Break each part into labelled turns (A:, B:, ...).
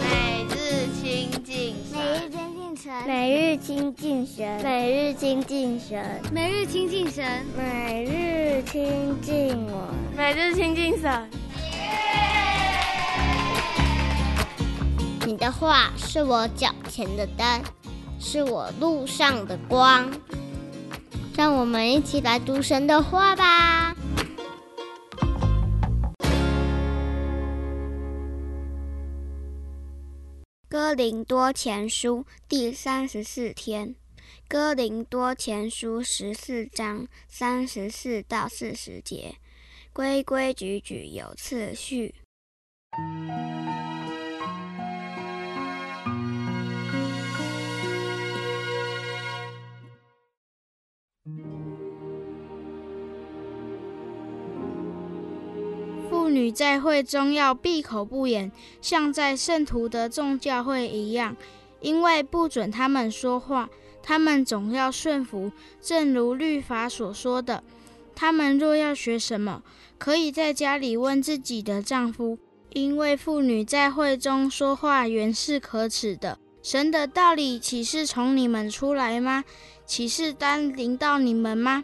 A: 每日亲近神，
B: 每日亲近神，
C: 每日亲近神，
D: 每日亲近神，
B: 每日亲近我，
A: 每日亲近神。
C: 你的话是我脚前的灯，是我路上的光。让我们一起来读神的话吧。哥林多前书第三十四天，哥林多前书十四章三十四到四十节，规规矩矩有次序。
E: 妇女在会中要闭口不言，像在圣徒的众教会一样，因为不准他们说话。他们总要顺服，正如律法所说的。他们若要学什么，可以在家里问自己的丈夫，因为妇女在会中说话原是可耻的。神的道理岂是从你们出来吗？岂是单临到你们吗？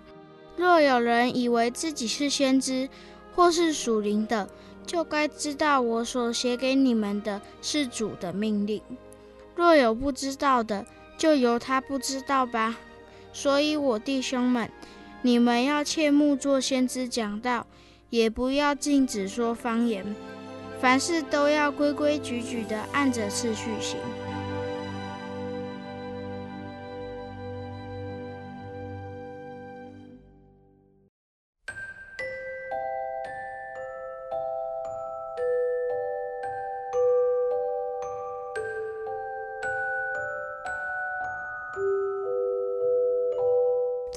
E: 若有人以为自己是先知，或是属灵的，就该知道我所写给你们的是主的命令。若有不知道的，就由他不知道吧。所以我弟兄们，你们要切莫做先知讲道，也不要禁止说方言，凡事都要规规矩矩的按着次序行。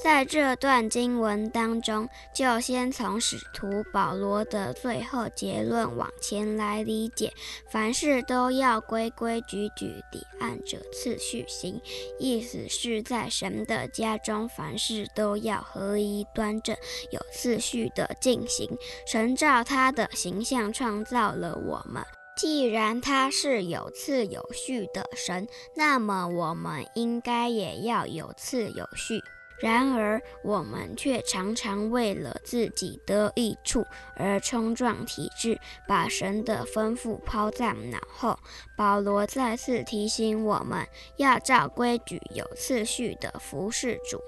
C: 在这段经文当中，就先从使徒保罗的最后结论往前来理解，凡事都要规规矩矩地按着次序行，意思是在神的家中，凡事都要合一端正，有次序地进行。神照他的形象创造了我们，既然他是有次有序的神，那么我们应该也要有次有序。然而，我们却常常为了自己的益处而冲撞体制，把神的吩咐抛在脑后。保罗再次提醒我们要照规矩、有次序地服侍主。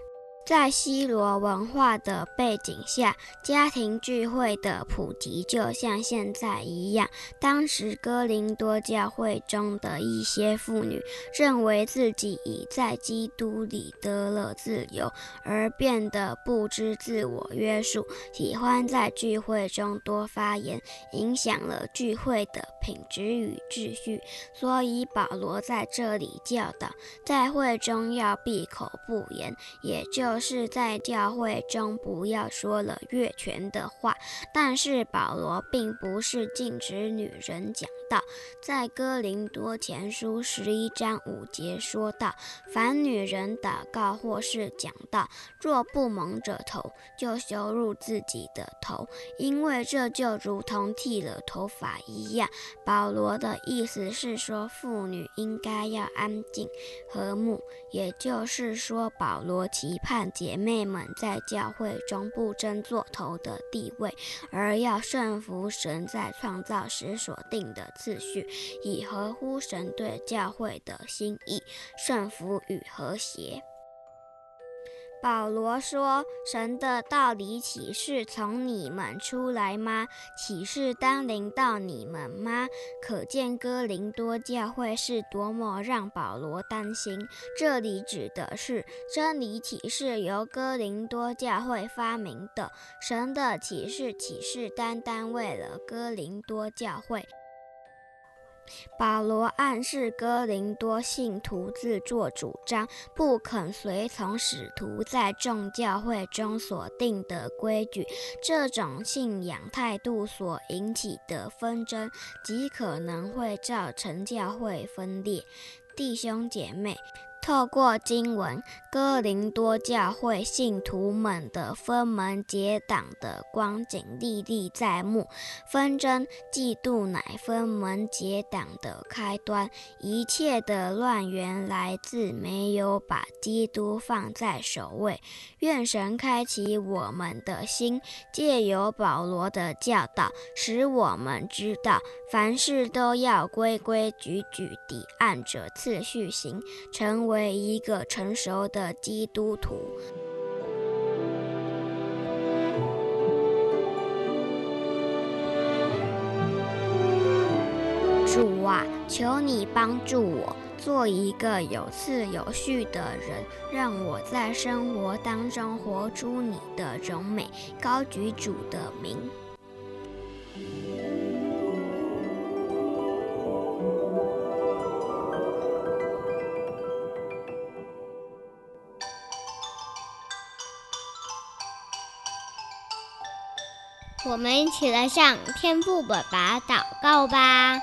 C: 在希罗文化的背景下，家庭聚会的普及就像现在一样。当时哥林多教会中的一些妇女认为自己已在基督里得了自由，而变得不知自我约束，喜欢在聚会中多发言，影响了聚会的品质与秩序。所以保罗在这里教导，在会中要闭口不言，也就。是在教会中不要说了越权的话，但是保罗并不是禁止女人讲道。在哥林多前书十一章五节说道：“凡女人祷告或是讲道，若不蒙着头，就羞辱自己的头，因为这就如同剃了头发一样。”保罗的意思是说，妇女应该要安静和睦，也就是说，保罗期盼。姐妹们在教会中不争做头的地位，而要顺服神在创造时所定的次序，以合乎神对教会的心意，顺服与和谐。保罗说：“神的道理岂是从你们出来吗？岂是单临到你们吗？”可见哥林多教会是多么让保罗担心。这里指的是真理岂是由哥林多教会发明的，神的启示岂是单单为了哥林多教会。保罗暗示哥林多信徒自作主张，不肯随从使徒在众教会中所定的规矩。这种信仰态度所引起的纷争，极可能会造成教会分裂。弟兄姐妹，透过经文，哥林多教会信徒们的分门结党的光景历历在目。纷争、嫉妒乃分门结党的开端。一切的乱源来自没有把基督放在首位。愿神开启我们的心，借由保罗的教导，使我们知道凡事都要规规矩矩地按着次序行，成为。为一个成熟的基督徒，主啊，求你帮助我做一个有次有序的人，让我在生活当中活出你的荣美，高举主的名。
A: 我们一起来向天父爸爸祷告吧。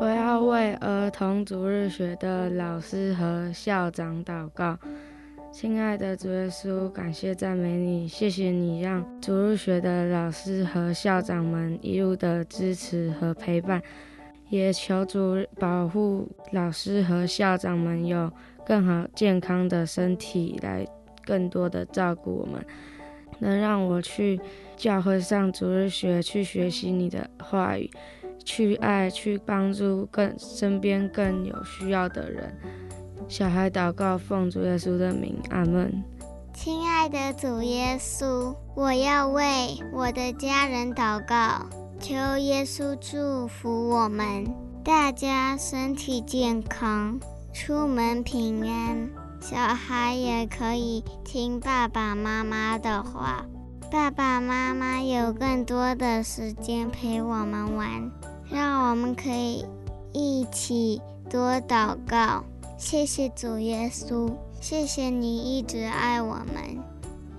D: 我要为儿童主日学的老师和校长祷告。亲爱的主耶稣，感谢赞美你，谢谢你让主日学的老师和校长们一路的支持和陪伴，也求主保护老师和校长们有。更好健康的身体来更多的照顾我们，能让我去教会上主日学，去学习你的话语，去爱，去帮助更身边更有需要的人。小孩祷告，奉主耶稣的名，阿门。
A: 亲爱的主耶稣，我要为我的家人祷告，求耶稣祝福我们大家身体健康。出门平安，小孩也可以听爸爸妈妈的话。爸爸妈妈有更多的时间陪我们玩，让我们可以一起多祷告。谢谢主耶稣，谢谢你一直爱我们。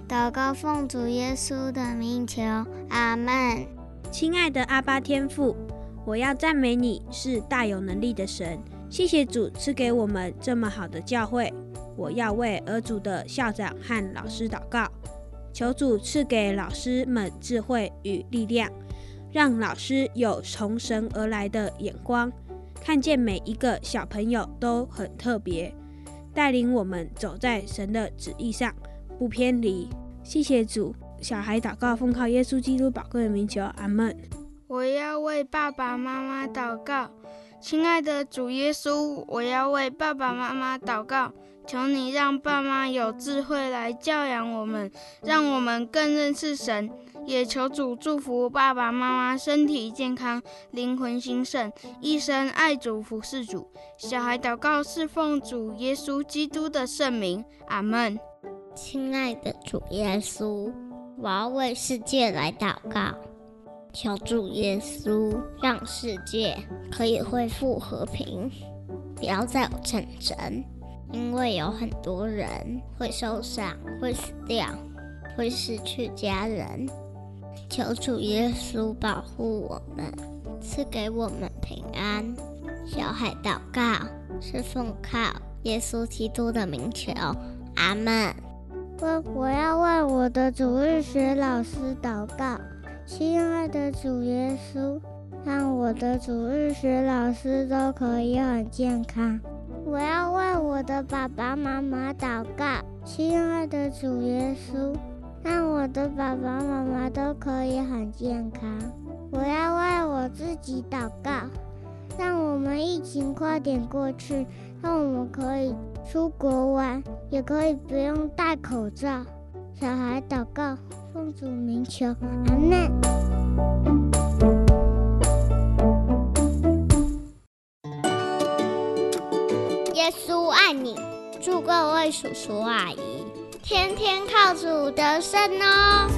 A: 祷告奉主耶稣的名求，阿门。
F: 亲爱的阿巴天父，我要赞美你是大有能力的神。谢谢主赐给我们这么好的教会，我要为儿主的校长和老师祷告，求主赐给老师们智慧与力量，让老师有从神而来的眼光，看见每一个小朋友都很特别，带领我们走在神的旨意上，不偏离。谢谢主，小孩祷告奉靠耶稣基督宝贵的名求，阿门。
E: 我要为爸爸妈妈祷告。亲爱的主耶稣，我要为爸爸妈妈祷告，求你让爸妈有智慧来教养我们，让我们更认识神。也求主祝福爸爸妈妈身体健康，灵魂兴盛，一生爱主服侍主。小孩祷告是奉主耶稣基督的圣名，阿门。
A: 亲爱的主耶稣，我要为世界来祷告。求主耶稣让世界可以恢复和平，不要再有战争，因为有很多人会受伤、会死掉、会失去家人。求主耶稣保护我们，赐给我们平安。小孩祷告是奉靠耶稣基督的名求，阿门。
B: 我我要为我的主日学老师祷告。亲爱的主耶稣，让我的主日学老师都可以很健康。我要为我的爸爸妈妈祷告。亲爱的主耶稣，让我的爸爸妈妈都可以很健康。我要为我自己祷告，让我们疫情快点过去，让我们可以出国玩，也可以不用戴口罩。小孩祷告。奉主名求，阿门。
A: 耶稣爱你，祝各位叔叔阿姨天天靠主得胜哦。